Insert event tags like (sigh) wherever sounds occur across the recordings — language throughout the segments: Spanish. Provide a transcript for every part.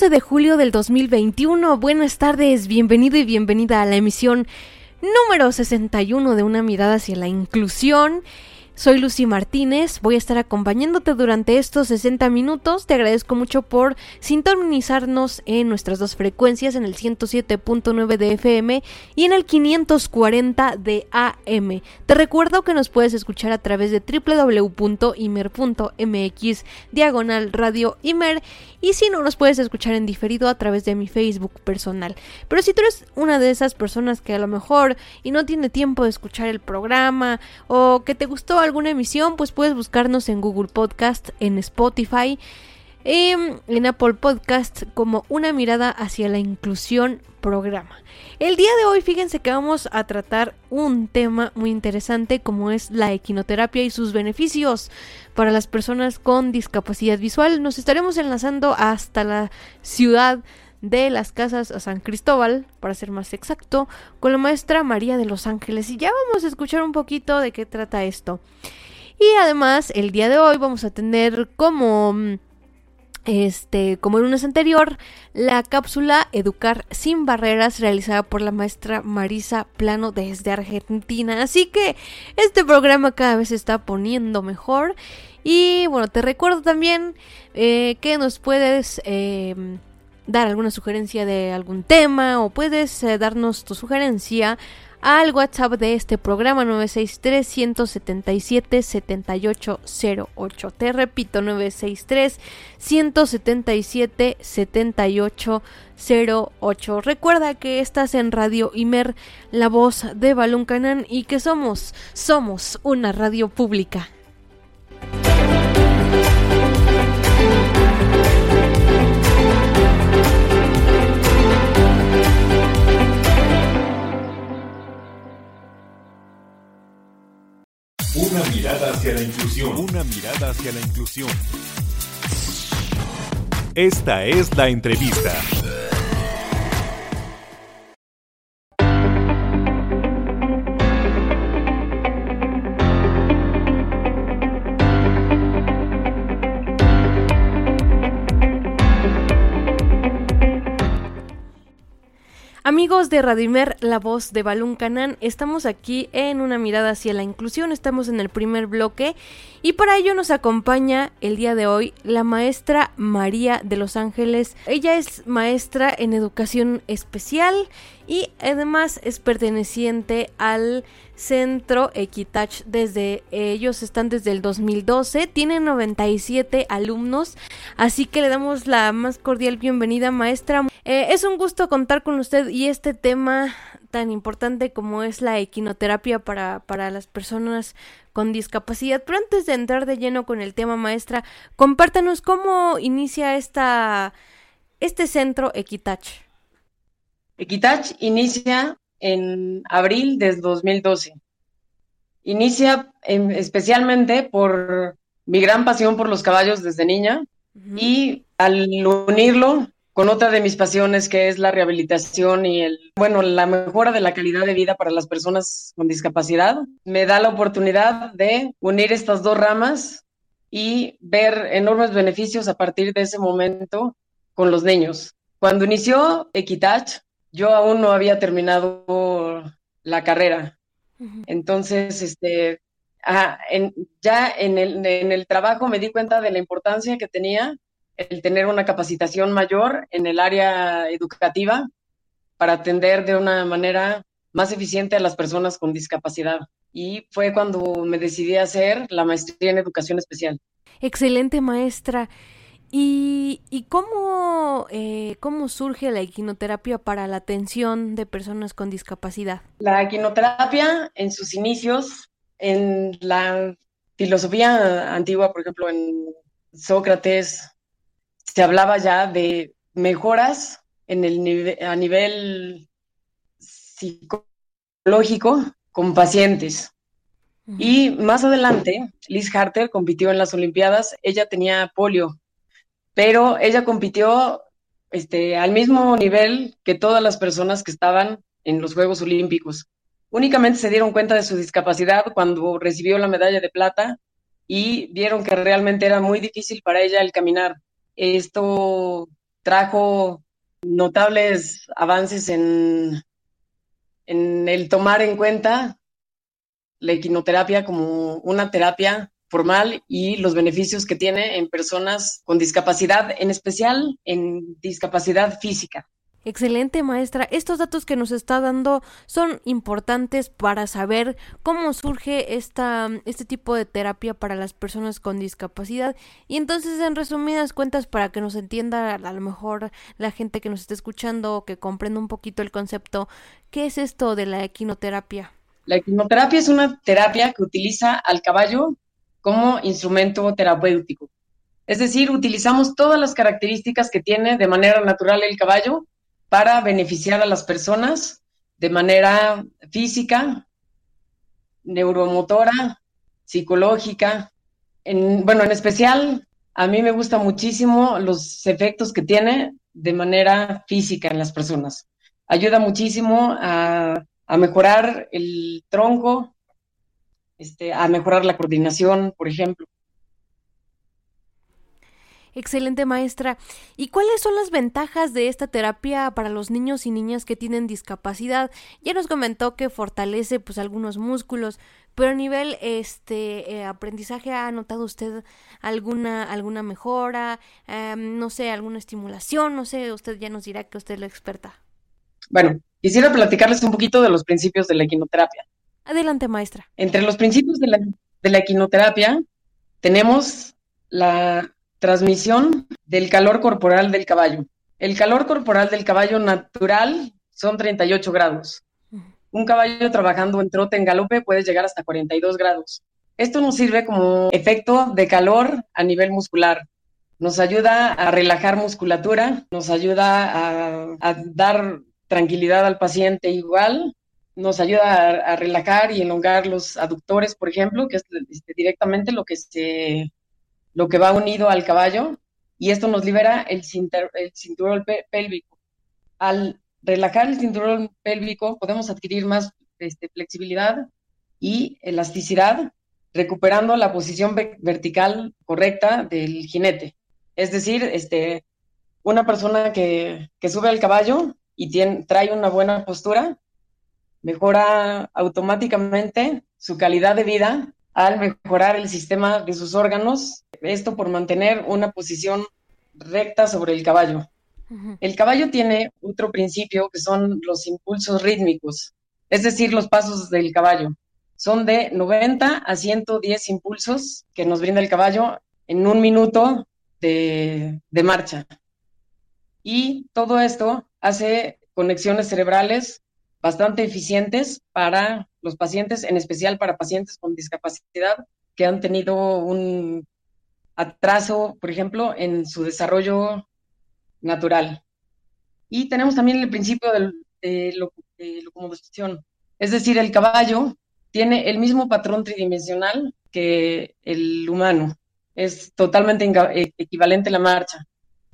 12 de julio del 2021. Buenas tardes, bienvenido y bienvenida a la emisión número 61 de Una mirada hacia la inclusión. Soy Lucy Martínez, voy a estar acompañándote durante estos 60 minutos. Te agradezco mucho por sintonizarnos en nuestras dos frecuencias, en el 107.9 de FM y en el 540 de AM. Te recuerdo que nos puedes escuchar a través de www.imer.mx diagonal radio Imer y si no nos puedes escuchar en diferido a través de mi Facebook personal. Pero si tú eres una de esas personas que a lo mejor y no tiene tiempo de escuchar el programa o que te gustó alguna emisión, pues puedes buscarnos en Google Podcast, en Spotify, em, en Apple Podcast como una mirada hacia la inclusión programa. El día de hoy fíjense que vamos a tratar un tema muy interesante como es la equinoterapia y sus beneficios para las personas con discapacidad visual. Nos estaremos enlazando hasta la ciudad de las casas a San Cristóbal, para ser más exacto, con la maestra María de los Ángeles. Y ya vamos a escuchar un poquito de qué trata esto. Y además, el día de hoy vamos a tener como este, como el lunes anterior, la cápsula Educar sin barreras realizada por la maestra Marisa Plano desde Argentina. Así que este programa cada vez se está poniendo mejor. Y bueno, te recuerdo también eh, que nos puedes eh, dar alguna sugerencia de algún tema o puedes eh, darnos tu sugerencia al WhatsApp de este programa 963-177-7808. Te repito, 963-177-7808. Recuerda que estás en Radio Imer, la voz de Balón Canán y que somos, somos una radio pública. Inclusión. Una mirada hacia la inclusión. Esta es la entrevista. Amigos de Radimer, la voz de Balún Canán, estamos aquí en una mirada hacia la inclusión, estamos en el primer bloque y para ello nos acompaña el día de hoy la maestra María de Los Ángeles. Ella es maestra en educación especial y además es perteneciente al Centro Equitach desde ellos están desde el 2012, tienen 97 alumnos, así que le damos la más cordial bienvenida maestra. Eh, es un gusto contar con usted y este tema tan importante como es la equinoterapia para, para las personas con discapacidad. Pero antes de entrar de lleno con el tema maestra, compártanos cómo inicia esta, este centro Equitach. Equitach inicia en abril de 2012. Inicia em, especialmente por mi gran pasión por los caballos desde niña y al unirlo con otra de mis pasiones que es la rehabilitación y el, bueno, la mejora de la calidad de vida para las personas con discapacidad, me da la oportunidad de unir estas dos ramas y ver enormes beneficios a partir de ese momento con los niños. Cuando inició Equitach, yo aún no había terminado la carrera. Entonces, este, ya en el, en el trabajo me di cuenta de la importancia que tenía el tener una capacitación mayor en el área educativa para atender de una manera más eficiente a las personas con discapacidad. Y fue cuando me decidí a hacer la maestría en educación especial. Excelente maestra. ¿Y, y cómo, eh, cómo surge la equinoterapia para la atención de personas con discapacidad? La equinoterapia en sus inicios, en la filosofía antigua, por ejemplo, en Sócrates, se hablaba ya de mejoras en el a nivel psicológico con pacientes. Y más adelante, Liz Harter compitió en las Olimpiadas. Ella tenía polio, pero ella compitió este, al mismo nivel que todas las personas que estaban en los Juegos Olímpicos. Únicamente se dieron cuenta de su discapacidad cuando recibió la medalla de plata y vieron que realmente era muy difícil para ella el caminar. Esto trajo notables avances en, en el tomar en cuenta la equinoterapia como una terapia formal y los beneficios que tiene en personas con discapacidad, en especial en discapacidad física. Excelente maestra. Estos datos que nos está dando son importantes para saber cómo surge esta, este tipo de terapia para las personas con discapacidad. Y entonces, en resumidas cuentas, para que nos entienda a lo mejor la gente que nos está escuchando o que comprenda un poquito el concepto, ¿qué es esto de la equinoterapia? La equinoterapia es una terapia que utiliza al caballo como instrumento terapéutico. Es decir, utilizamos todas las características que tiene de manera natural el caballo para beneficiar a las personas de manera física, neuromotora, psicológica. En, bueno, en especial, a mí me gusta muchísimo los efectos que tiene de manera física en las personas. Ayuda muchísimo a, mejorar el tronco, este, a mejorar la coordinación, por ejemplo. Excelente maestra. ¿Y cuáles son las ventajas de esta terapia para los niños y niñas que tienen discapacidad? Ya nos comentó que fortalece pues algunos músculos, pero a nivel este eh, aprendizaje ha notado usted alguna alguna mejora, em, no sé, alguna estimulación, no sé, usted ya nos dirá que usted es la experta. Bueno, quisiera platicarles un poquito de los principios de la equinoterapia. Adelante, maestra. Entre los principios de la, de la equinoterapia tenemos la Transmisión del calor corporal del caballo. El calor corporal del caballo natural son 38 grados. Un caballo trabajando en trote en galope puede llegar hasta 42 grados. Esto nos sirve como efecto de calor a nivel muscular. Nos ayuda a relajar musculatura, nos ayuda a, dar tranquilidad al paciente igual, nos ayuda a, relajar y elongar los aductores, por ejemplo, que es este, directamente lo que se lo que va unido al caballo, y esto nos libera el, cinturón pélvico. Al relajar el cinturón pélvico podemos adquirir más este, flexibilidad y elasticidad, recuperando la posición vertical correcta del jinete. Es decir, este, una persona que, sube al caballo y tiene, trae una buena postura, mejora automáticamente su calidad de vida al mejorar el sistema de sus órganos, esto por mantener una posición recta sobre el caballo. El caballo tiene otro principio que son los impulsos rítmicos, es decir, los pasos del caballo. Son de 90 a 110 impulsos que nos brinda el caballo en un minuto de, de marcha. Y todo esto hace conexiones cerebrales bastante eficientes para los pacientes, en especial para pacientes con discapacidad que han tenido un atraso, por ejemplo, en su desarrollo natural. Y tenemos también el principio de, locomoción, es decir, el caballo tiene el mismo patrón tridimensional que el humano, es totalmente e, equivalente a la marcha.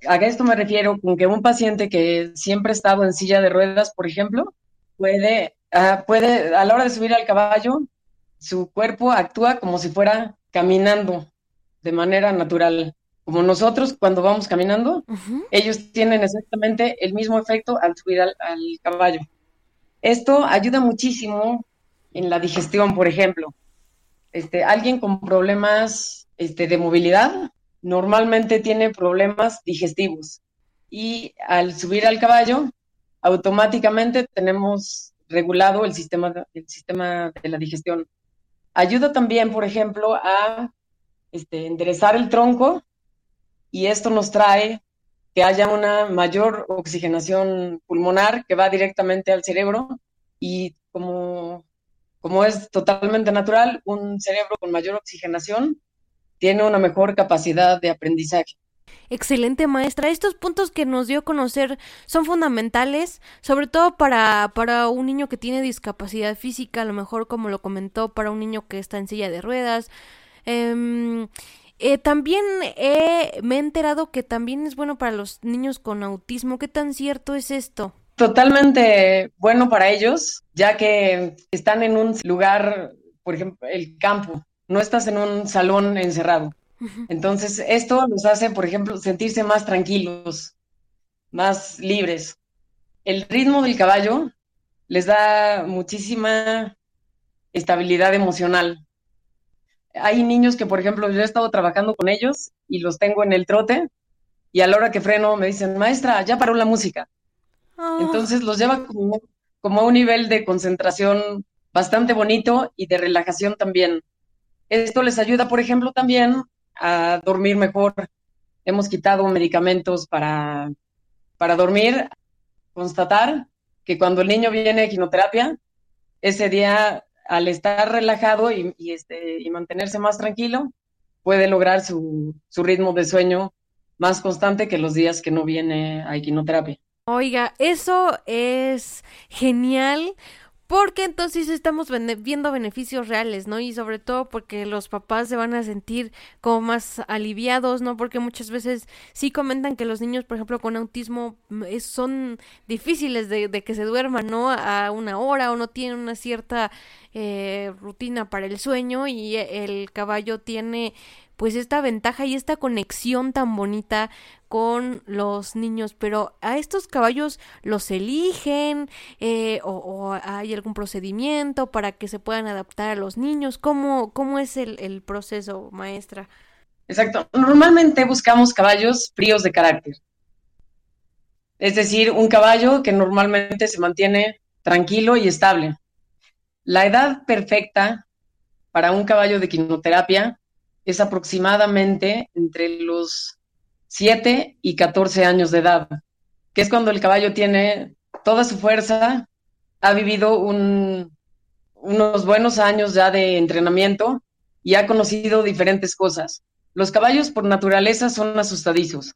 A esto me refiero con que un paciente que siempre ha estado en silla de ruedas, por ejemplo, puede, ah, puede, a la hora de subir al caballo, su cuerpo actúa como si fuera caminando de manera natural. Como nosotros cuando vamos caminando, ellos tienen exactamente el mismo efecto al subir al, caballo. Esto ayuda muchísimo en la digestión, por ejemplo. este, alguien con problemas este, de movilidad normalmente tiene problemas digestivos y al subir al caballo automáticamente tenemos regulado el sistema, el sistema de la digestión. Ayuda también, por ejemplo, a este, enderezar el tronco y esto nos trae que haya una mayor oxigenación pulmonar que va directamente al cerebro y como, como es totalmente natural, un cerebro con mayor oxigenación tiene una mejor capacidad de aprendizaje. Excelente maestra. Estos puntos que nos dio a conocer son fundamentales, sobre todo para, para un niño que tiene discapacidad física, a lo mejor como lo comentó, para un niño que está en silla de ruedas. Em, eh, también me he enterado que también es bueno para los niños con autismo. ¿Qué tan cierto es esto? Totalmente bueno para ellos, ya que están en un lugar, por ejemplo, el campo. No estás en un salón encerrado. Entonces, esto los hace, por ejemplo, sentirse más tranquilos, más libres. El ritmo del caballo les da muchísima estabilidad emocional. Hay niños que, por ejemplo, yo he estado trabajando con ellos y los tengo en el trote y a la hora que freno me dicen, maestra, ya paró la música. Ah. Entonces los lleva como, como a un nivel de concentración bastante bonito y de relajación también. Esto les ayuda, por ejemplo, también a dormir mejor. Hemos quitado medicamentos para, para dormir. Constatar que cuando el niño viene a equinoterapia, ese día, al estar relajado y, este, y mantenerse más tranquilo, puede lograr su, su ritmo de sueño más constante que los días que no viene a equinoterapia. Oiga, eso es genial porque entonces estamos viendo beneficios reales, ¿no? Y sobre todo porque los papás se van a sentir como más aliviados, ¿no? Porque muchas veces sí comentan que los niños, por ejemplo, con autismo mm, son difíciles de, de que se duerman, ¿no? A una hora o no tienen una cierta eh, rutina para el sueño y el caballo tiene pues esta ventaja y esta conexión tan bonita con los niños, pero a estos caballos los eligen eh, o, hay algún procedimiento para que se puedan adaptar a los niños. ¿Cómo, cómo es el, el proceso, maestra? Exacto. Normalmente buscamos caballos fríos de carácter. Es decir, un caballo que normalmente se mantiene tranquilo y estable. La edad perfecta para un caballo de quinoterapia es aproximadamente entre los 7 y 14 años de edad, que es cuando el caballo tiene toda su fuerza, ha vivido unos buenos años ya de entrenamiento y ha conocido diferentes cosas. Los caballos por naturaleza son asustadizos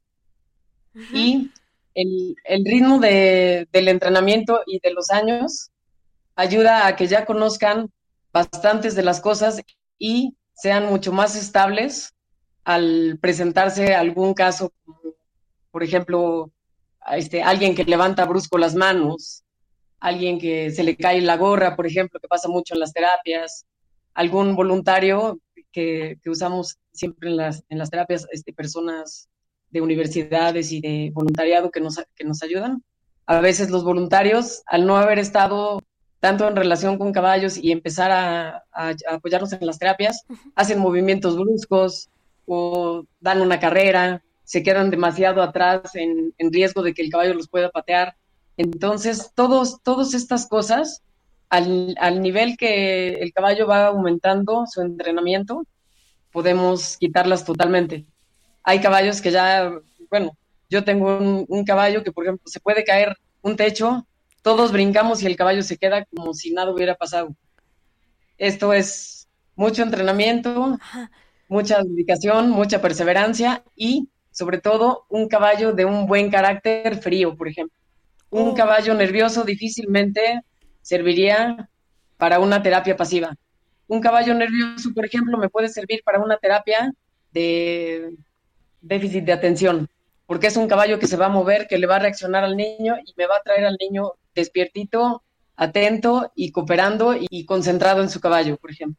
y el, ritmo del entrenamiento y de los años ayuda a que ya conozcan bastantes de las cosas y sean mucho más estables al presentarse algún caso, por ejemplo, este, alguien que levanta brusco las manos, alguien que se le cae la gorra, por ejemplo, que pasa mucho en las terapias, algún voluntario que, usamos siempre en las, en las terapias, este, personas de universidades y de voluntariado que nos, que nos ayudan. A veces los voluntarios, al no haber estado tanto en relación con caballos y empezar a, apoyarnos en las terapias, hacen movimientos bruscos o dan una carrera, se quedan demasiado atrás en, riesgo de que el caballo los pueda patear. Entonces, todos, todas estas cosas, al, al nivel que el caballo va aumentando su entrenamiento, podemos quitarlas totalmente. Hay caballos que ya, bueno, yo tengo un, un caballo que, por ejemplo, se puede caer un techo todos brincamos y el caballo se queda como si nada hubiera pasado. Esto es mucho entrenamiento, mucha dedicación, mucha perseverancia y sobre todo un caballo de un buen carácter frío, por ejemplo. Un oh. caballo nervioso difícilmente serviría para una terapia pasiva. Un caballo nervioso, por ejemplo, me puede servir para una terapia de déficit de atención, porque es un caballo que se va a mover, que le va a reaccionar al niño y me va a traer al niño despiertito, atento y cooperando y concentrado en su caballo, por ejemplo.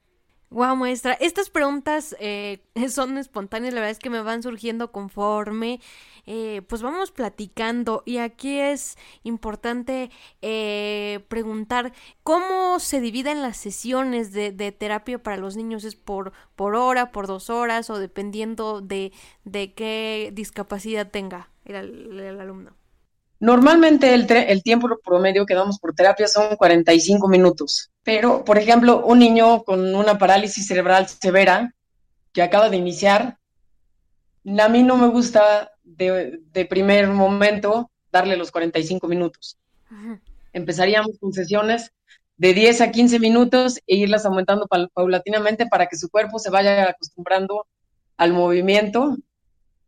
Wow, maestra, estas preguntas eh, (laughs) son espontáneas, la verdad es que me van surgiendo conforme, eh, pues vamos platicando y aquí es importante eh, preguntar cómo se dividen las sesiones de, terapia para los niños, es por, por hora, por dos horas o dependiendo de, de qué discapacidad tenga el alumno. Normalmente el, el, tiempo promedio que damos por terapia son 45 minutos, pero por ejemplo, un niño con una parálisis cerebral severa que acaba de iniciar, a mí no me gusta de, primer momento darle los 45 minutos. Empezaríamos con sesiones de 10 a 15 minutos e irlas aumentando paulatinamente para que su cuerpo se vaya acostumbrando al movimiento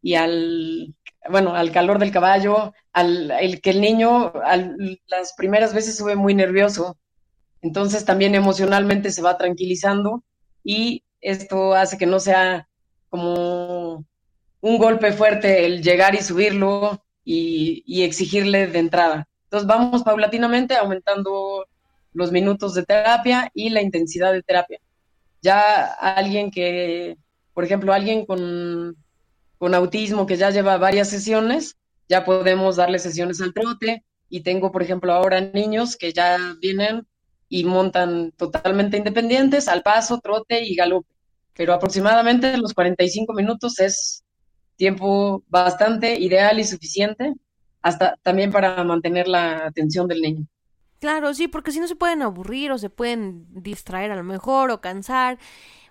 y al, bueno, al calor del caballo, al el que el niño las primeras veces sube muy nervioso. Entonces también emocionalmente se va tranquilizando y esto hace que no sea como un golpe fuerte el llegar y subirlo y, y exigirle de entrada. Entonces vamos paulatinamente aumentando los minutos de terapia y la intensidad de terapia. Ya alguien que, por ejemplo, alguien con con autismo que ya lleva varias sesiones, ya podemos darle sesiones al trote y tengo, por ejemplo, ahora niños que ya vienen y montan totalmente independientes al paso, trote y galope. Pero aproximadamente los 45 minutos es tiempo bastante ideal y suficiente hasta también para mantener la atención del niño. Claro, sí, porque si no se pueden aburrir o se pueden distraer a lo mejor o cansar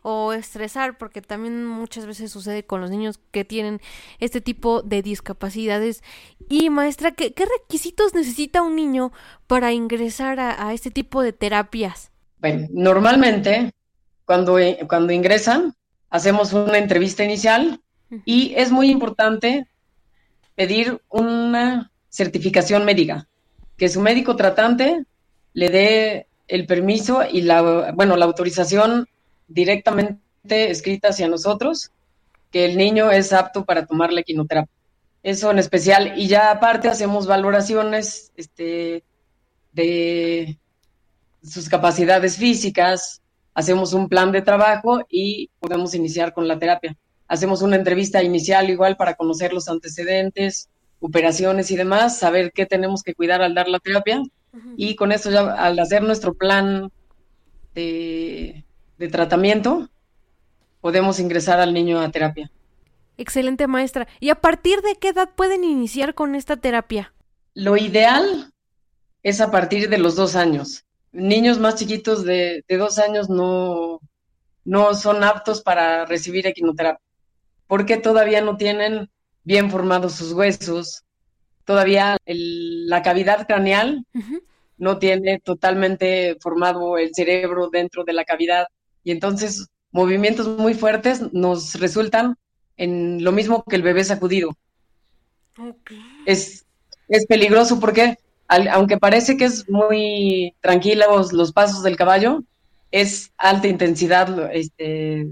o estresar, porque también muchas veces sucede con los niños que tienen este tipo de discapacidades. Y maestra, ¿qué, requisitos necesita un niño para ingresar a, este tipo de terapias? Bueno, normalmente cuando, cuando ingresan hacemos una entrevista inicial y es muy importante pedir una certificación médica, que su médico tratante le dé el permiso y la, bueno, la autorización directamente escrita hacia nosotros que el niño es apto para tomar la equinoterapia. Eso en especial. Y ya aparte hacemos valoraciones este, de sus capacidades físicas, hacemos un plan de trabajo y podemos iniciar con la terapia. Hacemos una entrevista inicial igual para conocer los antecedentes, operaciones y demás, saber qué tenemos que cuidar al dar la terapia. Y con eso ya al hacer nuestro plan de de tratamiento, podemos ingresar al niño a terapia. Excelente maestra. ¿Y a partir de qué edad pueden iniciar con esta terapia? Lo ideal es a partir de los dos años. Niños más chiquitos de, dos años no, no son aptos para recibir equinoterapia, porque todavía no tienen bien formados sus huesos, todavía la cavidad craneal no tiene totalmente formado el cerebro dentro de la cavidad y entonces movimientos muy fuertes nos resultan en lo mismo que el bebé sacudido. Es, es peligroso porque aunque parece que es muy tranquilos los pasos del caballo, es alta intensidad este,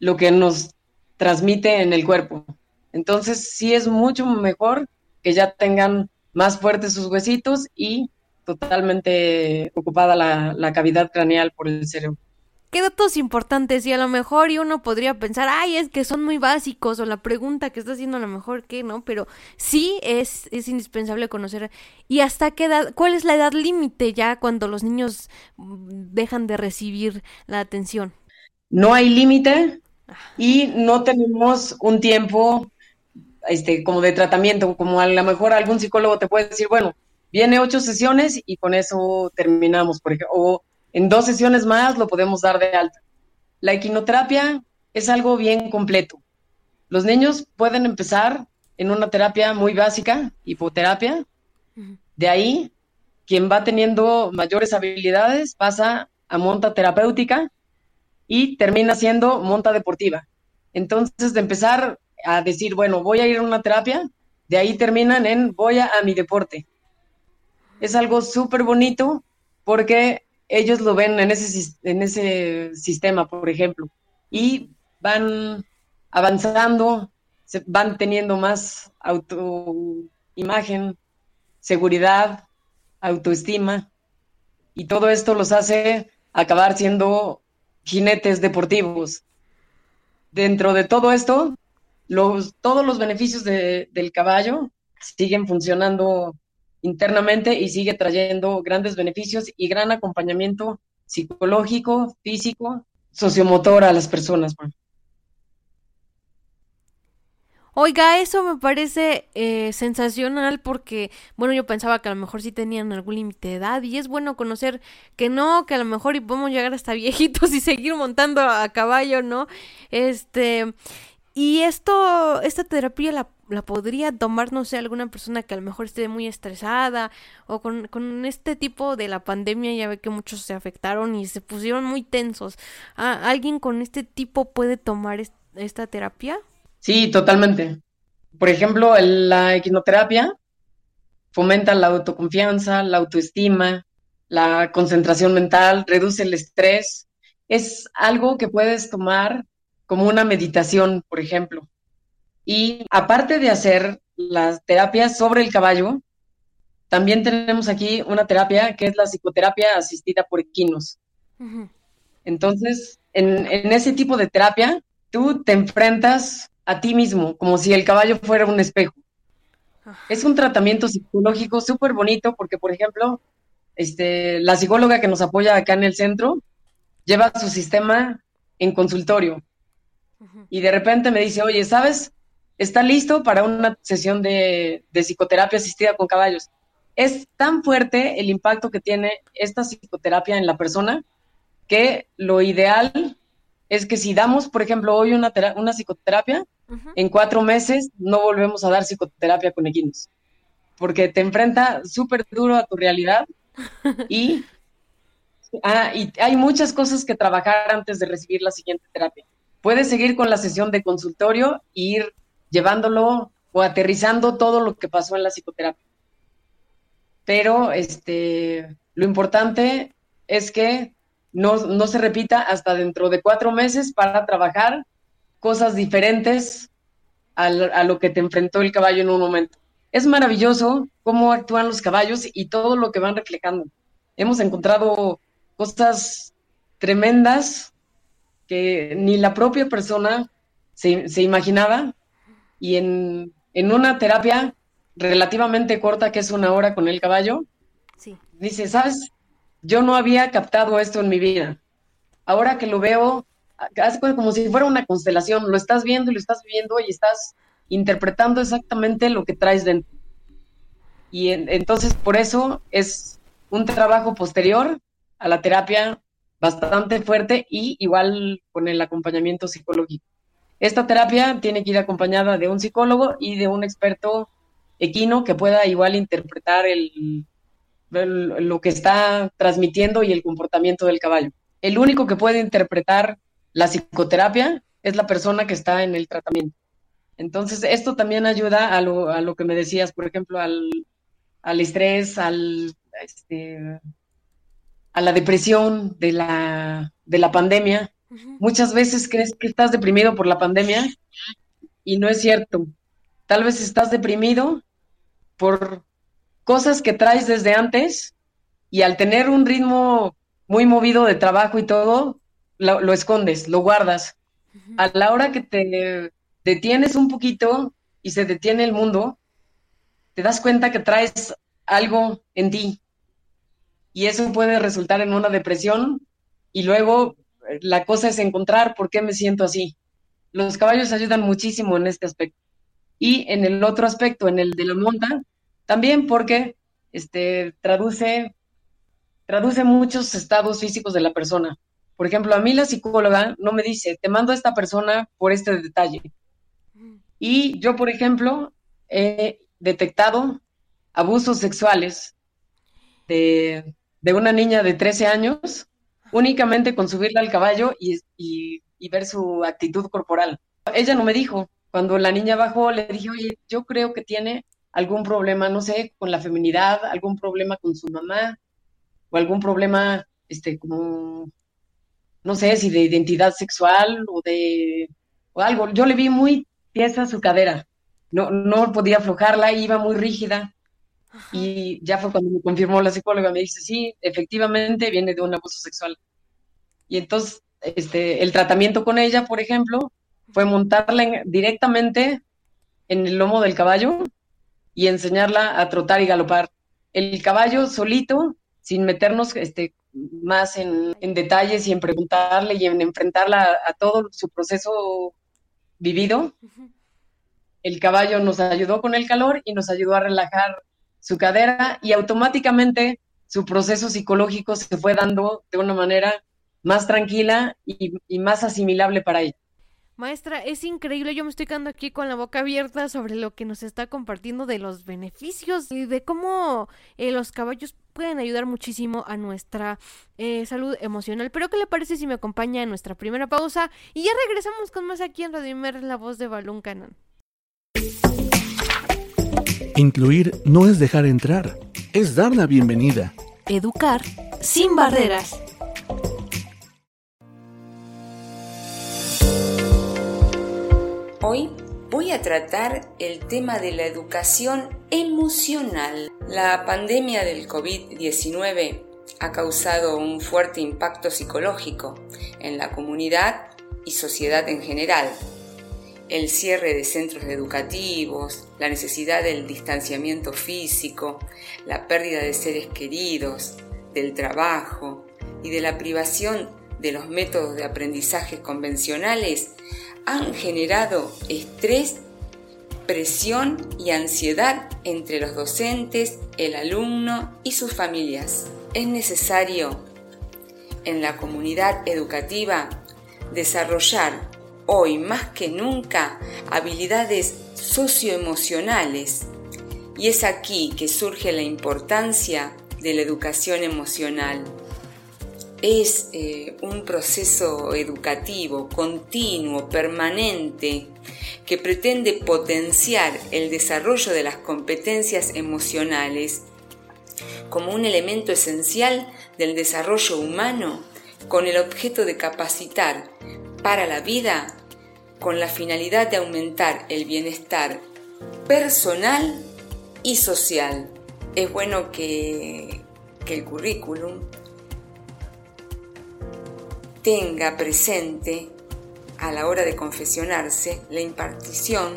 lo que nos transmite en el cuerpo. Entonces sí es mucho mejor que ya tengan más fuertes sus huesitos y totalmente ocupada la, la cavidad craneal por el cerebro qué datos importantes y a lo mejor y uno podría pensar, ay, es que son muy básicos o la pregunta que está haciendo a lo mejor que no, pero sí es, es indispensable conocer y hasta qué edad, cuál es la edad límite ya cuando los niños dejan de recibir la atención. No hay límite y no tenemos un tiempo este, como de tratamiento, como a lo mejor algún psicólogo te puede decir, bueno, viene ocho sesiones y con eso terminamos, por ejemplo, o en dos sesiones más lo podemos dar de alta. La equinoterapia es algo bien completo. Los niños pueden empezar en una terapia muy básica, hipoterapia. De ahí, quien va teniendo mayores habilidades pasa a monta terapéutica y termina siendo monta deportiva. Entonces, de empezar a decir, bueno, voy a ir a una terapia, de ahí terminan en voy a, a mi deporte. Es algo súper bonito porque ellos lo ven en ese, en ese sistema, por ejemplo, y van avanzando, se van teniendo más autoimagen, seguridad, autoestima, y todo esto los hace acabar siendo jinetes deportivos. Dentro de todo esto, los, todos los beneficios del caballo siguen funcionando internamente y sigue trayendo grandes beneficios y gran acompañamiento psicológico, físico, sociomotor a las personas. Oiga, eso me parece eh, sensacional porque, bueno, yo pensaba que a lo mejor sí tenían algún límite de edad y es bueno conocer que no, que a lo mejor y podemos llegar hasta (laughs) viejitos y seguir montando a caballo, ¿no? Este, y esto, esta terapia la, la, podría tomar, no sé, alguna persona que a lo mejor esté muy estresada o con, con, este tipo de la pandemia, ya ve que muchos se afectaron y se pusieron muy tensos. ¿Alguien con este tipo puede tomar esta terapia? Sí, totalmente. Por ejemplo, la equinoterapia fomenta la autoconfianza, la autoestima, la concentración mental, reduce el estrés. Es algo que puedes tomar como una meditación, por ejemplo. Y aparte de hacer las terapias sobre el caballo, también tenemos aquí una terapia que es la psicoterapia asistida por equinos. Entonces, en, ese tipo de terapia, tú te enfrentas a ti mismo, como si el caballo fuera un espejo. Es un tratamiento psicológico súper bonito porque, por ejemplo, este, la psicóloga que nos apoya acá en el centro lleva su sistema en consultorio y de repente me dice, oye, ¿sabes? Está listo para una sesión de, psicoterapia asistida con caballos. Es tan fuerte el impacto que tiene esta psicoterapia en la persona que lo ideal es que si damos, por ejemplo, hoy una, una psicoterapia, en cuatro meses no volvemos a dar psicoterapia con equinos, porque te enfrenta súper duro a tu realidad (laughs) y, ah, y hay muchas cosas que trabajar antes de recibir la siguiente terapia puedes seguir con la sesión de consultorio e ir llevándolo o aterrizando todo lo que pasó en la psicoterapia. Pero este, lo importante es que no, se repita hasta dentro de cuatro meses para trabajar cosas diferentes a, a lo que te enfrentó el caballo en un momento. Es maravilloso cómo actúan los caballos y todo lo que van reflejando. Hemos encontrado cosas tremendas que ni la propia persona se, imaginaba y en, una terapia relativamente corta, que es una hora con el caballo, dice, ¿sabes? Yo no había captado esto en mi vida. Ahora que lo veo, hace como si fuera una constelación, lo estás viendo y lo estás viendo y estás interpretando exactamente lo que traes dentro. Y entonces por eso es un trabajo posterior a la terapia bastante fuerte y igual con el acompañamiento psicológico. Esta terapia tiene que ir acompañada de un psicólogo y de un experto equino que pueda igual interpretar lo que está transmitiendo y el comportamiento del caballo. El único que puede interpretar la psicoterapia es la persona que está en el tratamiento. Entonces, esto también ayuda a lo, a lo que me decías, por ejemplo, al, al estrés, al, este, a la depresión de la, de la pandemia. Muchas veces crees que estás deprimido por la pandemia y no es cierto. Tal vez estás deprimido por cosas que traes desde antes y al tener un ritmo muy movido de trabajo y todo, lo, escondes, lo guardas. A la hora que te detienes un poquito y se detiene el mundo, te das cuenta que traes algo en ti, y eso puede resultar en una depresión y luego la cosa es encontrar por qué me siento así. Los caballos ayudan muchísimo en este aspecto. Y en el otro aspecto, en el de la monta, también porque este, traduce, traduce muchos estados físicos de la persona. Por ejemplo, a mí la psicóloga no me dice, te mando a esta persona por este detalle. Y yo, por ejemplo, he detectado abusos sexuales de, de una niña de 13 años únicamente con subirla al caballo y, ver su actitud corporal. Ella no me dijo. Cuando la niña bajó, le dije, oye, yo creo que tiene algún problema, no sé, con la feminidad, algún problema con su mamá, o algún problema, este, como, no sé, si de identidad sexual o de, o algo. Yo le vi muy tiesa su cadera. No, no podía aflojarla, iba muy rígida. Y ya fue cuando me confirmó la psicóloga, me dice, sí, efectivamente viene de un abuso sexual. Y entonces este, el tratamiento con ella, por ejemplo, fue montarla directamente en el lomo del caballo y enseñarla a trotar y galopar. El caballo solito, sin meternos este, más en, detalles y en preguntarle y en enfrentarla a, todo su proceso vivido, el caballo nos ayudó con el calor y nos ayudó a relajar su cadera y automáticamente su proceso psicológico se fue dando de una manera más tranquila y, más asimilable para ella. Maestra, es increíble, yo me estoy quedando aquí con la boca abierta sobre lo que nos está compartiendo de los beneficios y de cómo eh, los caballos pueden ayudar muchísimo a nuestra eh, salud emocional. Pero ¿qué le parece si me acompaña en nuestra primera pausa? Y ya regresamos con más aquí en Radio la voz de Balún Canon. Incluir no es dejar entrar, es dar la bienvenida. Educar sin barreras. Hoy voy a tratar el tema de la educación emocional. La pandemia del COVID-19 ha causado un fuerte impacto psicológico en la comunidad y sociedad en general. El cierre de centros educativos, la necesidad del distanciamiento físico, la pérdida de seres queridos, del trabajo y de la privación de los métodos de aprendizaje convencionales han generado estrés, presión y ansiedad entre los docentes, el alumno y sus familias. Es necesario en la comunidad educativa desarrollar hoy más que nunca habilidades socioemocionales. Y es aquí que surge la importancia de la educación emocional. Es eh, un proceso educativo continuo, permanente, que pretende potenciar el desarrollo de las competencias emocionales como un elemento esencial del desarrollo humano con el objeto de capacitar para la vida con la finalidad de aumentar el bienestar personal y social. Es bueno que, que el currículum tenga presente a la hora de confesionarse la impartición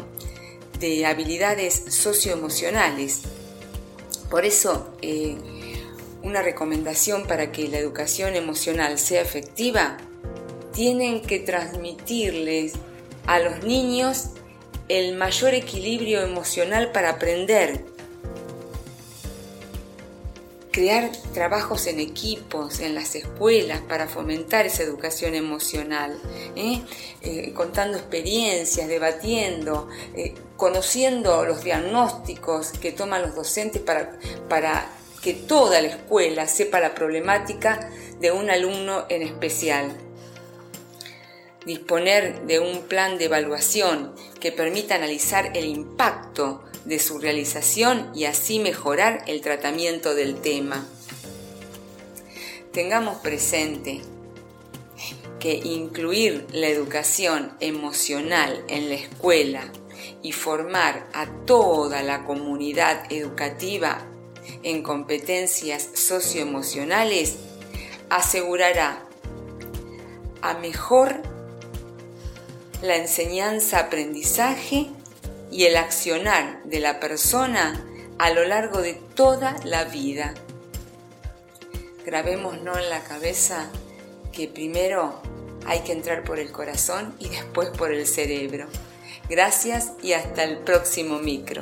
de habilidades socioemocionales. Por eso, eh, una recomendación para que la educación emocional sea efectiva, tienen que transmitirles a los niños el mayor equilibrio emocional para aprender crear trabajos en equipos, en las escuelas, para fomentar esa educación emocional, ¿eh? Eh, contando experiencias, debatiendo, eh, conociendo los diagnósticos que toman los docentes para, para que toda la escuela sepa la problemática de un alumno en especial. Disponer de un plan de evaluación que permita analizar el impacto de su realización y así mejorar el tratamiento del tema. Tengamos presente que incluir la educación emocional en la escuela y formar a toda la comunidad educativa en competencias socioemocionales asegurará a mejor la enseñanza-aprendizaje y el accionar de la persona a lo largo de toda la vida. Grabémonos en la cabeza que primero hay que entrar por el corazón y después por el cerebro. Gracias y hasta el próximo micro.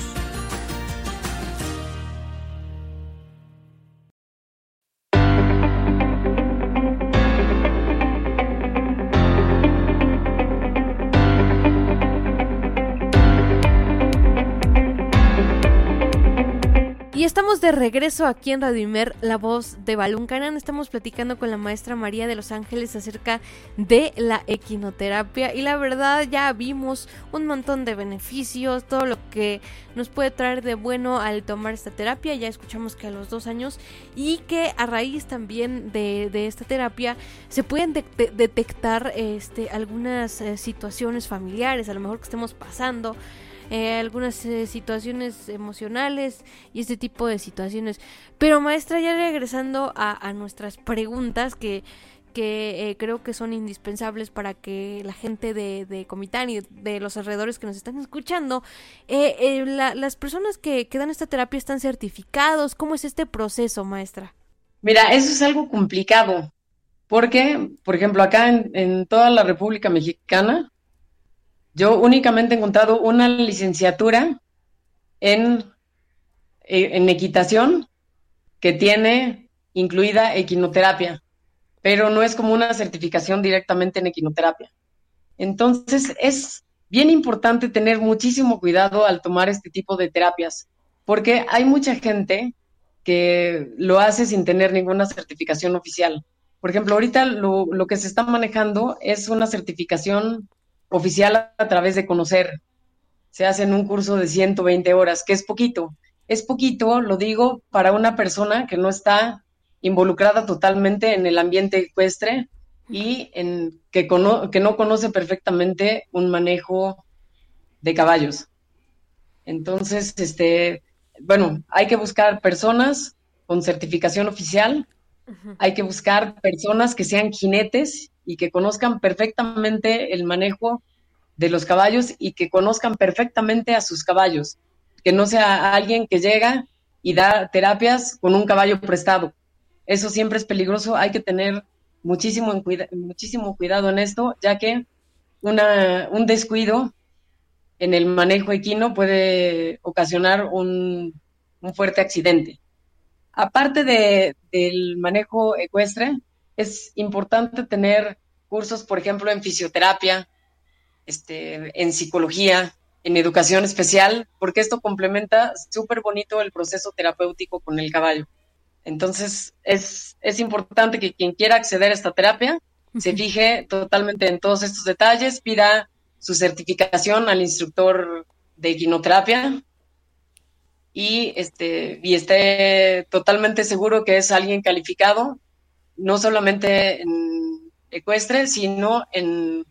Y estamos de regreso aquí en Radio Imer, la voz de Balún Canán. Estamos platicando con la maestra María de los Ángeles acerca de la equinoterapia. Y la verdad, ya vimos un montón de beneficios, todo lo que nos puede traer de bueno al tomar esta terapia. Ya escuchamos que a los dos años y que a raíz también de, esta terapia se pueden detectar este, algunas eh, situaciones familiares, a lo mejor que estemos pasando. Eh, algunas eh, situaciones emocionales y este tipo de situaciones. Pero maestra, ya regresando a, nuestras preguntas que, que eh, creo que son indispensables para que la gente de, de Comitán y de los alrededores que nos están escuchando, las personas que, que dan esta terapia están certificados. ¿Cómo es este proceso, maestra? Mira, eso es algo complicado, porque, por ejemplo, acá en, en toda la República Mexicana, yo únicamente he encontrado una licenciatura en, eh, en equitación que tiene incluida equinoterapia, pero no es como una certificación directamente en equinoterapia. Entonces es bien importante tener muchísimo cuidado al tomar este tipo de terapias, porque hay mucha gente que lo hace sin tener ninguna certificación oficial. Por ejemplo, ahorita lo, lo que se está manejando es una certificación oficial a través de conocer. Se hace en un curso de 120 horas, que es poquito. Es poquito, lo digo, para una persona que no está involucrada totalmente en el ambiente ecuestre y en que, que no conoce perfectamente un manejo de caballos. Entonces, este, bueno, hay que buscar personas con certificación oficial, hay que buscar personas que sean jinetes y que conozcan perfectamente el manejo de los caballos y que conozcan perfectamente a sus caballos, que no sea alguien que llega y da terapias con un caballo prestado. Eso siempre es peligroso, hay que tener muchísimo, muchísimo cuidado en esto, ya que una, un descuido en el manejo equino puede ocasionar un, un fuerte accidente. Aparte de, del manejo ecuestre, es importante tener cursos, por ejemplo, en fisioterapia, este, en psicología, en educación especial, porque esto complementa súper bonito el proceso terapéutico con el caballo. Entonces, es, es importante que quien quiera acceder a esta terapia se fije totalmente en todos estos detalles, pida su certificación al instructor de equinoterapia y, este, y esté totalmente seguro que es alguien calificado no solamente en ecuestre, sino en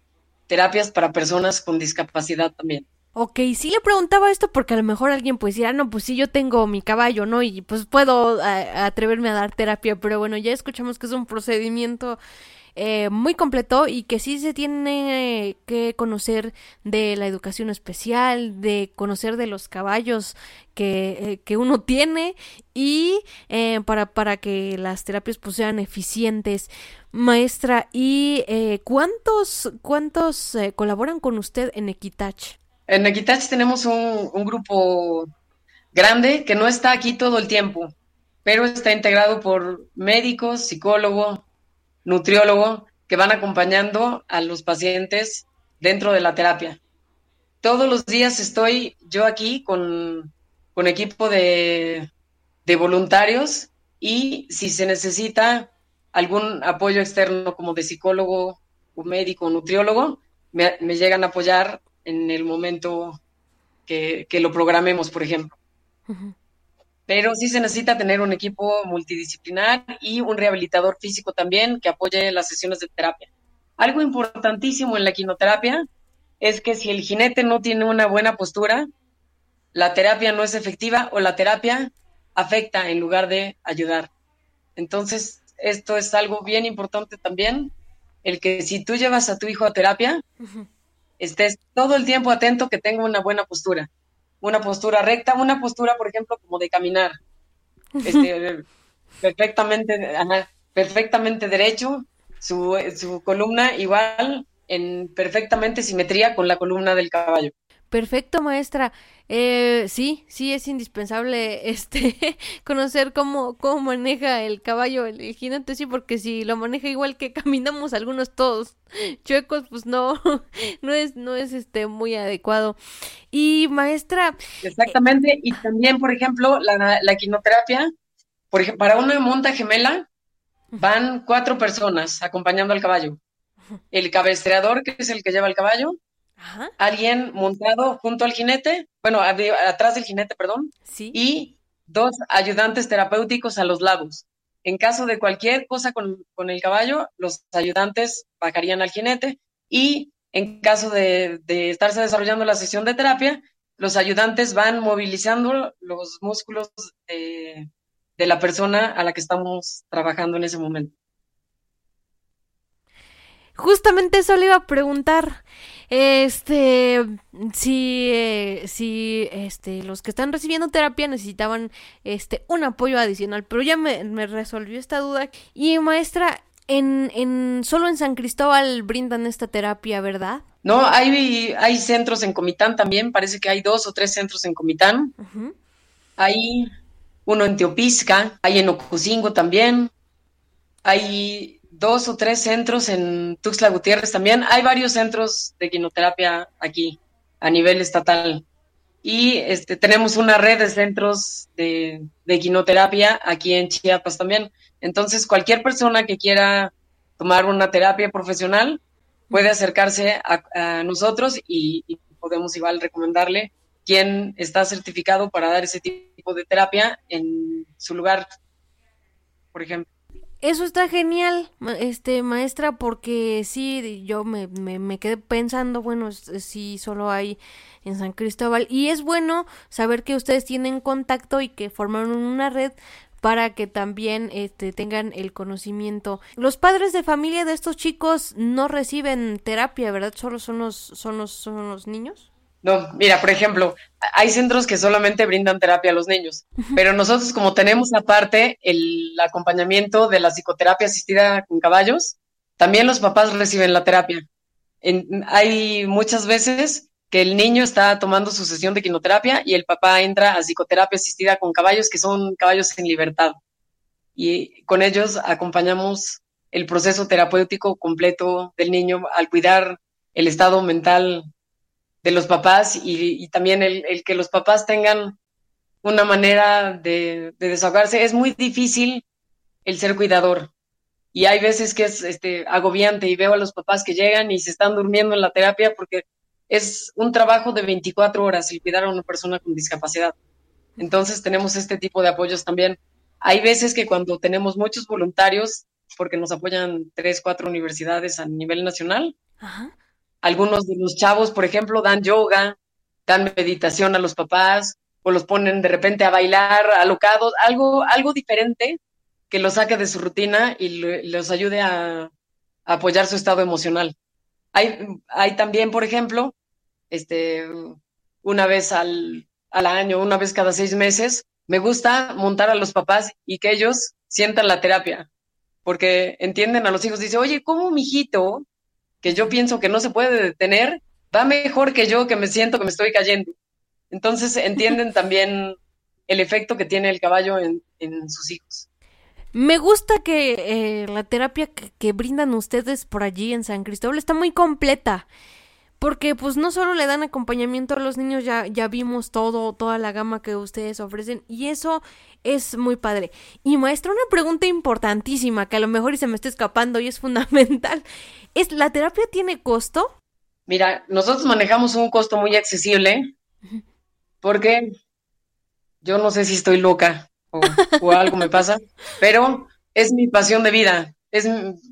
terapias para personas con discapacidad también. Ok, sí le preguntaba esto porque a lo mejor alguien pues dirá, no, pues sí, yo tengo mi caballo, ¿no? Y pues puedo atreverme a dar terapia, pero bueno, ya escuchamos que es un procedimiento eh, muy completo y que sí se tiene que conocer de la educación especial, de conocer de los caballos que, eh, que uno (laughs) tiene y eh, para, para que las terapias pues, sean eficientes. Maestra, ¿y cuántos, cuántos colaboran con usted en Equitach? En Equitach tenemos un, un grupo grande que no está aquí todo el tiempo, pero está integrado por médicos, psicólogos, nutriólogo que van acompañando a los pacientes dentro de la terapia. Todos los días estoy yo aquí con, con equipo de, de voluntarios y si se necesita algún apoyo externo como de psicólogo, un médico, un nutriólogo, me, llegan a apoyar en el momento que, que lo programemos, por ejemplo pero sí se necesita tener un equipo multidisciplinar y un rehabilitador físico también que apoye las sesiones de terapia. Algo importantísimo en la quinoterapia es que si el jinete no tiene una buena postura, la terapia no es efectiva o la terapia afecta en lugar de ayudar. Entonces, esto es algo bien importante también, el que si tú llevas a tu hijo a terapia, estés todo el tiempo atento que tenga una buena postura una postura recta, una postura, por ejemplo, como de caminar, este, (laughs) perfectamente, perfectamente derecho, su, columna igual en perfectamente simetría con la columna del caballo. Perfecto, maestra. Eh, sí, sí es indispensable (laughs) este conocer cómo, cómo maneja el caballo, el, jinete, sí, porque si lo maneja igual que (laughs) caminamos algunos todos chuecos, pues no, (laughs) no es, no es este muy adecuado. Y maestra. Exactamente, y también, por ejemplo, la, la quinoterapia, por ejemplo, para una monta gemela, van cuatro personas acompañando al caballo. El cabestreador, que es el que lleva el caballo, alguien montado junto al jinete, bueno, atrás del jinete, perdón, y dos ayudantes terapéuticos a los lados. En caso de cualquier cosa con, el caballo, los ayudantes bajarían al jinete y en caso de, estarse desarrollando la sesión de terapia, los ayudantes van movilizando los músculos de, de la persona a la que estamos trabajando en ese momento. Justamente eso le iba a preguntar. Este, si, eh, si, este, los que están recibiendo terapia necesitaban, este, un apoyo adicional, pero ya me, me resolvió esta duda. Y maestra, en, en, solo en San Cristóbal brindan esta terapia, ¿verdad? No, hay, hay centros en Comitán también, parece que hay dos o tres centros en Comitán. Hay uno en Teopisca, hay en Ocosingo también, hay dos o tres centros en Tuxtla Gutiérrez también. Hay varios centros de quinoterapia aquí a nivel estatal. Y este, tenemos una red de centros de, quinoterapia aquí en Chiapas también. Entonces, cualquier persona que quiera tomar una terapia profesional puede acercarse a, nosotros y, y, podemos igual recomendarle quién está certificado para dar ese tipo de terapia en su lugar, por ejemplo. Eso está genial, este maestra, porque sí, yo me, me, quedé pensando, bueno, si solo hay en San Cristóbal y es bueno saber que ustedes tienen contacto y que formaron una red para que también este, tengan el conocimiento. Los padres de familia de estos chicos no reciben terapia, ¿verdad? Solo son los, son los, son los niños. No, mira, por ejemplo, hay centros que solamente brindan terapia a los niños, pero nosotros como tenemos aparte el acompañamiento de la psicoterapia asistida con caballos, también los papás reciben la terapia. hay muchas veces que el niño está tomando su sesión de quinoterapia y el papá entra a psicoterapia asistida con caballos que son caballos en libertad. Y con ellos acompañamos el proceso terapéutico completo del niño al cuidar el estado mental de los papás y, también el, que los papás tengan una manera de, desahogarse. Es muy difícil el ser cuidador. Y hay veces que es este, agobiante y veo a los papás que llegan y se están durmiendo en la terapia porque es un trabajo de 24 horas el cuidar a una persona con discapacidad. Entonces tenemos este tipo de apoyos también. Hay veces que cuando tenemos muchos voluntarios, porque nos apoyan tres, cuatro universidades a nivel nacional, Ajá. Algunos de los chavos, por ejemplo, dan yoga, dan meditación a los papás o los ponen de repente a bailar alocados, algo, algo diferente que los saque de su rutina y los ayude a, apoyar su estado emocional. Hay, hay también, por ejemplo, este, una vez al, al año, una vez cada seis meses, me gusta montar a los papás y que ellos sientan la terapia, porque entienden a los hijos, dice, oye, ¿cómo mi hijito que yo pienso que no se puede detener, va mejor que yo que me siento que me estoy cayendo. Entonces entienden (laughs) también el efecto que tiene el caballo en, sus hijos. Me gusta que eh, la terapia que, brindan ustedes por allí en San Cristóbal está muy completa. Porque pues no solo le dan acompañamiento a los niños, ya, ya vimos todo, toda la gama que ustedes ofrecen y eso es muy padre. Y maestra, una pregunta importantísima que a lo mejor y se me está escapando y es (laughs) fundamental. ¿Es la terapia tiene costo? Mira, nosotros manejamos un costo muy accesible porque yo no sé si estoy loca o, algo me pasa, (laughs) pero es mi pasión de vida, es,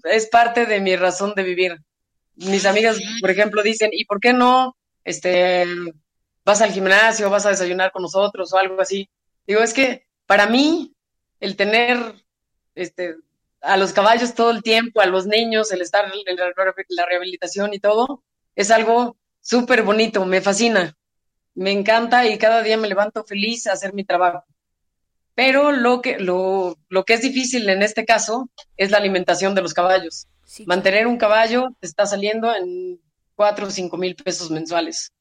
es parte de mi razón de vivir mis amigas, por ejemplo, dicen, ¿y por qué no este, vas al gimnasio, vas a desayunar con nosotros o algo así? Digo, es que para mí el tener este, a los caballos todo el tiempo, a los niños, el estar en la, rehabilitación y todo, es algo súper bonito, me fascina, me encanta y cada día me levanto feliz a hacer mi trabajo. Pero lo que, lo, lo que es difícil en este caso es la alimentación de los caballos. Mantener un caballo te está saliendo en cuatro o cinco mil pesos mensuales.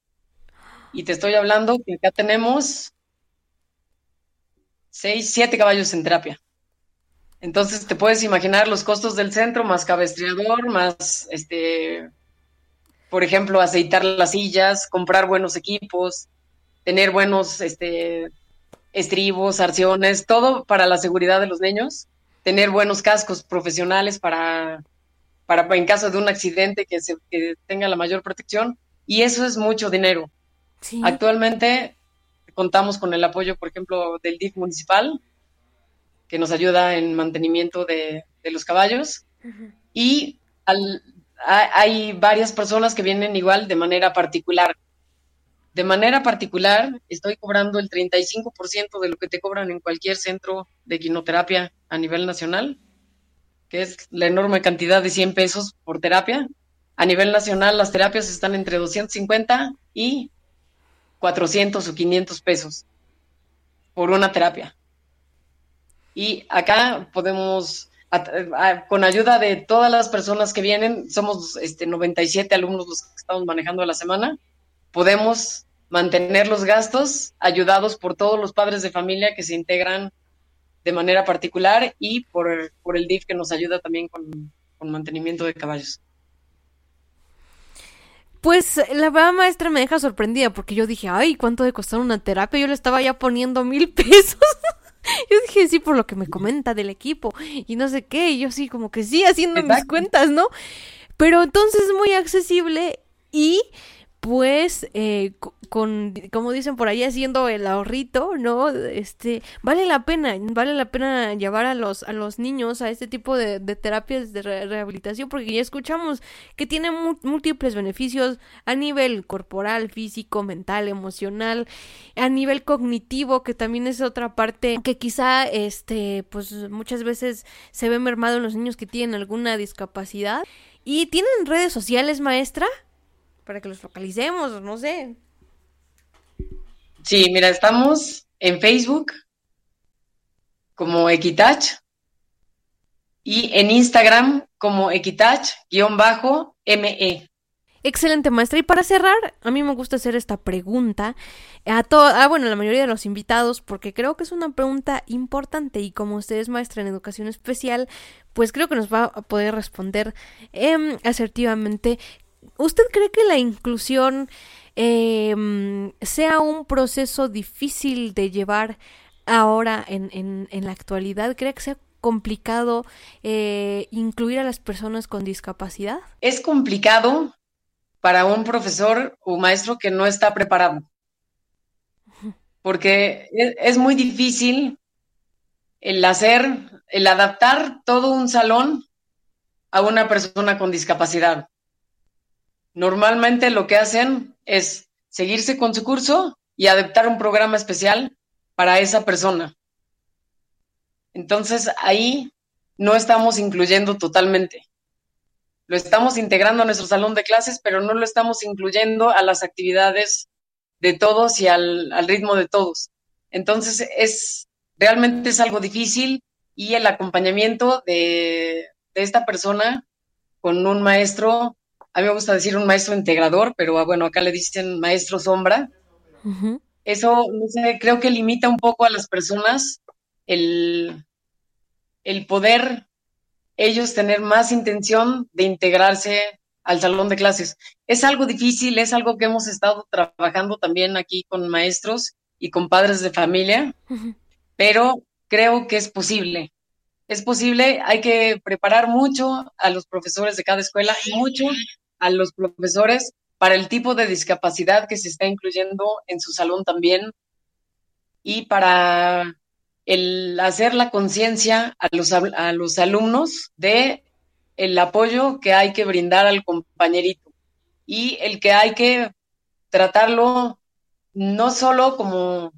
Y te estoy hablando que acá tenemos seis, siete caballos en terapia. Entonces te puedes imaginar los costos del centro, más cabestreador, más, este, por ejemplo, aceitar las sillas, comprar buenos equipos, tener buenos este, estribos, arciones, todo para la seguridad de los niños, tener buenos cascos profesionales para, para en caso de un accidente que, se, que tenga la mayor protección, y eso es mucho dinero. Actualmente contamos con el apoyo, por ejemplo, del DIF municipal, que nos ayuda en mantenimiento de, los caballos, y hay varias personas que vienen igual de manera particular. De manera particular, estoy cobrando el 35% de lo que te cobran en cualquier centro de quinoterapia a nivel nacional, que es la enorme cantidad de 100 pesos por terapia. A nivel nacional, las terapias están entre 250 y 400 o 500 pesos por una terapia. Y acá podemos, con ayuda de todas las personas que vienen, somos este, 97 alumnos los que estamos manejando a la semana, podemos mantener los gastos ayudados por todos los padres de familia que se integran de manera particular y por, por el DIF que nos ayuda también con, con mantenimiento de caballos. Pues la verdad maestra me deja sorprendida porque yo dije, ay, ¿cuánto de costar una terapia? Yo le estaba ya poniendo mil (laughs) pesos. yo dije, sí, por lo que me comenta del equipo y no sé qué. Y yo sí, como que sí, haciendo mis cuentas, ¿no? Pero entonces es muy accesible y pues eh, con, como dicen por ahí, haciendo el ahorrito, ¿no? Este, vale la pena, vale la pena llevar a los, a los niños a este tipo de, terapias de rehabilitación, porque ya escuchamos que tiene múltiples beneficios a nivel corporal, físico, mental, emocional, a nivel cognitivo, que también es otra parte que quizá, este, pues muchas veces se ve mermado en los niños que tienen alguna discapacidad. ¿Y tienen redes sociales, maestra? Para que los localicemos, no sé. Sí, mira, estamos en Facebook como Equitach y en Instagram como Equitach-ME. Excelente, maestra. Y para cerrar, a mí me gusta hacer esta pregunta a todos, ah, bueno, la mayoría de los invitados, porque creo que es una pregunta importante y como usted es maestra en educación especial, pues creo que nos va a poder responder em, asertivamente. ¿Usted cree que la inclusión eh, sea un proceso difícil de llevar ahora en, en, en la actualidad? ¿Cree que sea complicado eh, incluir a las personas con discapacidad? Es complicado para un profesor o maestro que no está preparado, porque es, es muy difícil el hacer, el adaptar todo un salón a una persona con discapacidad. Normalmente lo que hacen es seguirse con su curso y adaptar un programa especial para esa persona. Entonces ahí no estamos incluyendo totalmente. Lo estamos integrando a nuestro salón de clases, pero no lo estamos incluyendo a las actividades de todos y al, ritmo de todos. Entonces es realmente es algo difícil y el acompañamiento de, de esta persona con un maestro a mí me gusta decir un maestro integrador, pero ah, bueno, acá le dicen maestro sombra. Eso, no sé, creo que limita un poco a las personas el, el poder ellos tener más intención de integrarse al salón de clases. Es algo difícil, es algo que hemos estado trabajando también aquí con maestros y con padres de familia, pero creo que es posible. Es posible, hay que preparar mucho a los profesores de cada escuela, mucho a los profesores para el tipo de discapacidad que se está incluyendo en su salón también y para el hacer la conciencia a los, a los alumnos de el apoyo que hay que brindar al compañerito y el que hay que tratarlo no solo como,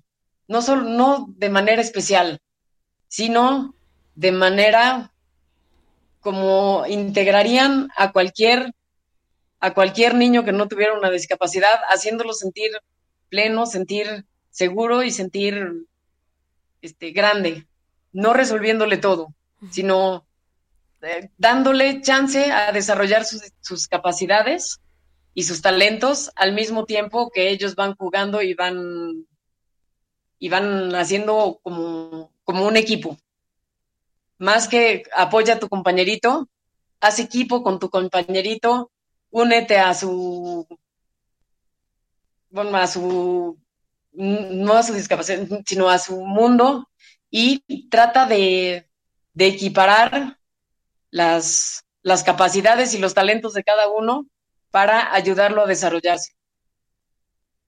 no solo, no de manera especial, sino de manera como integrarían a cualquier a cualquier niño que no tuviera una discapacidad, haciéndolo sentir pleno, sentir seguro y sentir este, grande, no resolviéndole todo, sino eh, dándole chance a desarrollar sus, capacidades y sus talentos al mismo tiempo que ellos van jugando y van y van haciendo como, como un equipo. Más que apoya a tu compañerito, haz equipo con tu compañerito, únete a su, bueno, a su, no a su discapacidad, sino a su mundo y trata de, de equiparar las, las capacidades y los talentos de cada uno para ayudarlo a desarrollarse.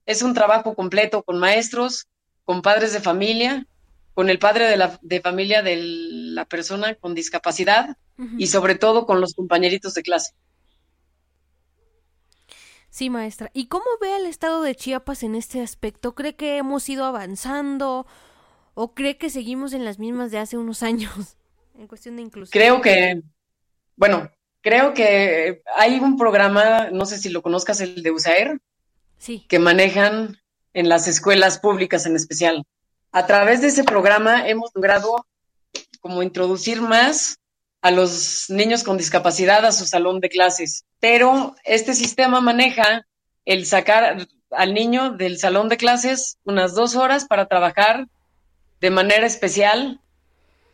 Es un trabajo completo con maestros, con padres de familia, con el padre de, la, de familia de la persona con discapacidad y sobre todo con los compañeritos de clase. Sí, maestra. ¿Y cómo ve el estado de Chiapas en este aspecto? ¿Cree que hemos ido avanzando o cree que seguimos en las mismas de hace unos años (laughs) en cuestión de inclusión? Creo que, bueno, creo que hay un programa, no sé si lo conozcas, el de USAER, sí. que manejan en las escuelas públicas en especial. A través de ese programa hemos logrado como introducir más a los niños con discapacidad a su salón de clases, pero este sistema maneja el sacar al niño del salón de clases unas dos horas para trabajar de manera especial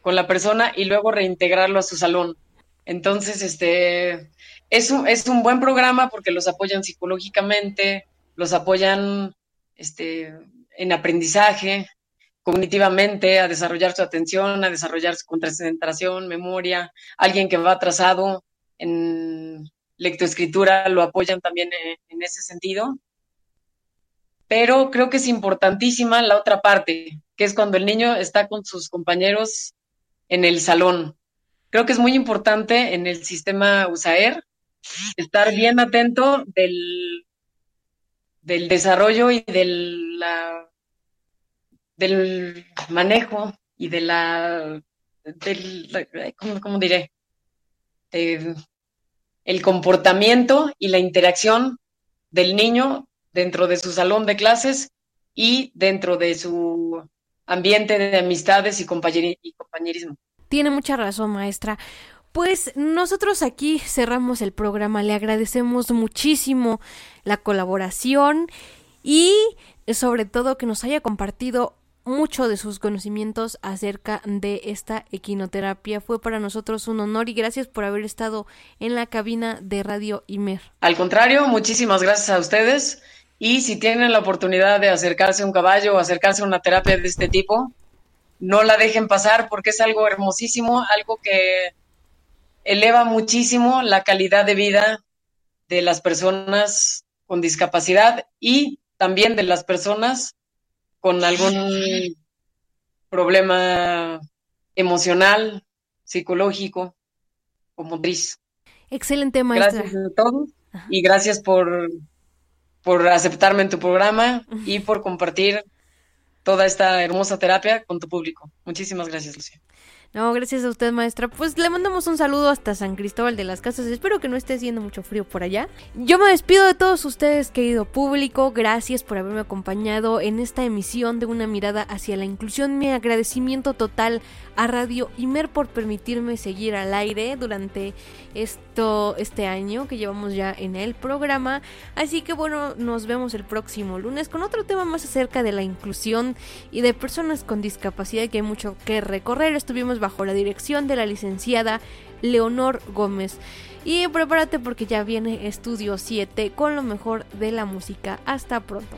con la persona y luego reintegrarlo a su salón. Entonces, este, es un, es un buen programa porque los apoyan psicológicamente, los apoyan este, en aprendizaje, cognitivamente, a desarrollar su atención, a desarrollar su concentración, memoria. Alguien que va atrasado en lectoescritura lo apoyan también en, ese sentido. Pero creo que es importantísima la otra parte, que es cuando el niño está con sus compañeros en el salón. Creo que es muy importante en el sistema USAER estar bien atento del del desarrollo y del, del manejo y de la, del, ¿cómo, diré? el comportamiento y la interacción del niño dentro de su salón de clases y dentro de su ambiente de amistades y compañerismo. Tiene mucha razón, maestra. Pues nosotros aquí cerramos el programa, le agradecemos muchísimo la colaboración y sobre todo que nos haya compartido mucho de sus conocimientos acerca de esta equinoterapia. Fue para nosotros un honor y gracias por haber estado en la cabina de Radio Imer. Al contrario, muchísimas gracias a ustedes y si tienen la oportunidad de acercarse a un caballo o acercarse a una terapia de este tipo, no la dejen pasar porque es algo hermosísimo, algo que eleva muchísimo la calidad de vida de las personas con discapacidad y también de las personas con algún problema emocional, psicológico o motriz. Excelente, maestra. Gracias a todos y gracias por, por aceptarme en tu programa y por compartir toda esta hermosa terapia con tu público. Muchísimas gracias, Lucía. No, gracias a usted, maestra. Pues le mandamos un saludo hasta San Cristóbal de las Casas. Espero que no esté haciendo mucho frío por allá. Yo me despido de todos ustedes, querido público. Gracias por haberme acompañado en esta emisión de una mirada hacia la inclusión. Mi agradecimiento total a Radio Imer por permitirme seguir al aire durante esto este año que llevamos ya en el programa. Así que bueno, nos vemos el próximo lunes con otro tema más acerca de la inclusión y de personas con discapacidad que hay mucho que recorrer. Estuvimos bajo la dirección de la licenciada Leonor Gómez. Y prepárate porque ya viene Estudio 7 con lo mejor de la música. Hasta pronto.